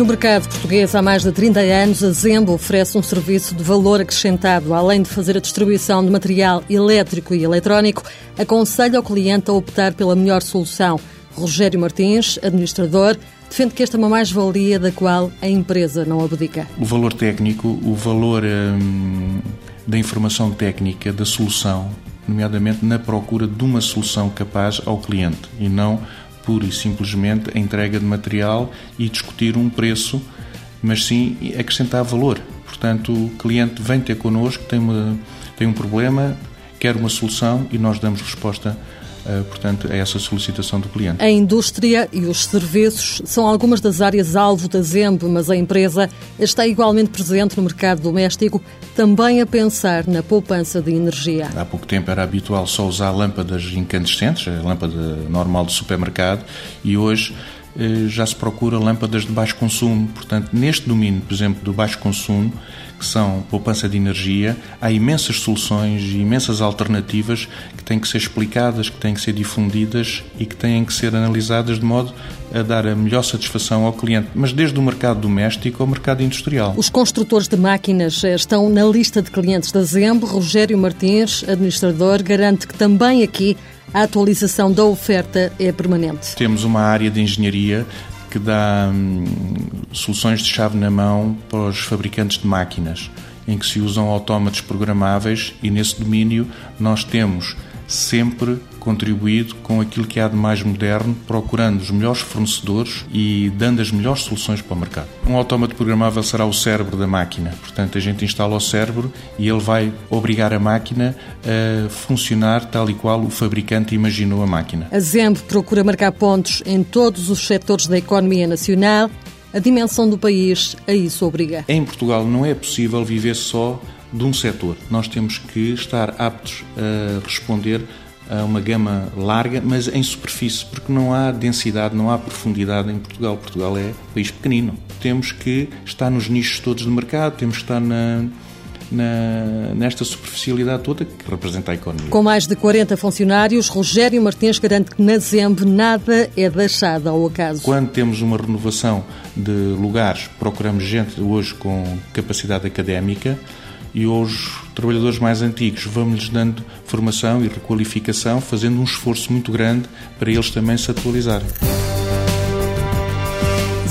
No mercado português há mais de 30 anos, a Zembo oferece um serviço de valor acrescentado. Além de fazer a distribuição de material elétrico e eletrónico, aconselha o cliente a optar pela melhor solução. Rogério Martins, administrador, defende que esta é uma mais-valia da qual a empresa não abdica. O valor técnico, o valor hum, da informação técnica, da solução, nomeadamente na procura de uma solução capaz ao cliente e não pura e simplesmente a entrega de material e discutir um preço, mas sim acrescentar valor. Portanto, o cliente vem ter connosco, tem, uma, tem um problema, quer uma solução e nós damos resposta portanto, a essa solicitação do cliente. A indústria e os serviços são algumas das áreas alvo da ZEMB, mas a empresa está igualmente presente no mercado doméstico, também a pensar na poupança de energia. Há pouco tempo era habitual só usar lâmpadas incandescentes, a lâmpada normal do supermercado, e hoje eh, já se procura lâmpadas de baixo consumo. Portanto, neste domínio, por exemplo, do baixo consumo, que são poupança de energia, há imensas soluções e imensas alternativas que têm que ser explicadas, que têm que ser difundidas e que têm que ser analisadas de modo a dar a melhor satisfação ao cliente, mas desde o mercado doméstico ao mercado industrial. Os construtores de máquinas eh, estão na lista de clientes da Zembo. Rogério Martins, administrador, garante que também aqui a atualização da oferta é permanente. Temos uma área de engenharia que dá hum, soluções de chave na mão para os fabricantes de máquinas, em que se usam autómatos programáveis e nesse domínio nós temos sempre contribuído com aquilo que há de mais moderno, procurando os melhores fornecedores e dando as melhores soluções para o mercado. Um autómato programável será o cérebro da máquina, portanto, a gente instala o cérebro e ele vai obrigar a máquina a funcionar tal e qual o fabricante imaginou a máquina. A ZEMP procura marcar pontos em todos os setores da economia nacional. A dimensão do país a isso obriga. Em Portugal não é possível viver só de um setor. Nós temos que estar aptos a responder uma gama larga, mas em superfície, porque não há densidade, não há profundidade em Portugal. Portugal é um país pequenino. Temos que estar nos nichos todos do mercado, temos que estar na, na, nesta superficialidade toda que representa a economia. Com mais de 40 funcionários, Rogério Martins garante que na ZEMB nada é deixado ao acaso. Quando temos uma renovação de lugares, procuramos gente hoje com capacidade académica, e aos trabalhadores mais antigos vamos-lhes dando formação e requalificação, fazendo um esforço muito grande para eles também se atualizarem.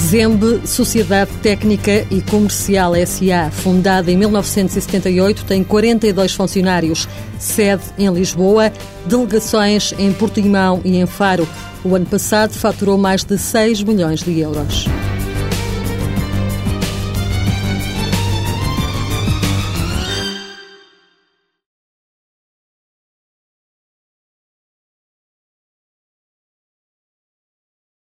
Zembe, Sociedade Técnica e Comercial SA, fundada em 1978, tem 42 funcionários, sede em Lisboa, delegações em Portimão e em Faro. O ano passado faturou mais de 6 milhões de euros.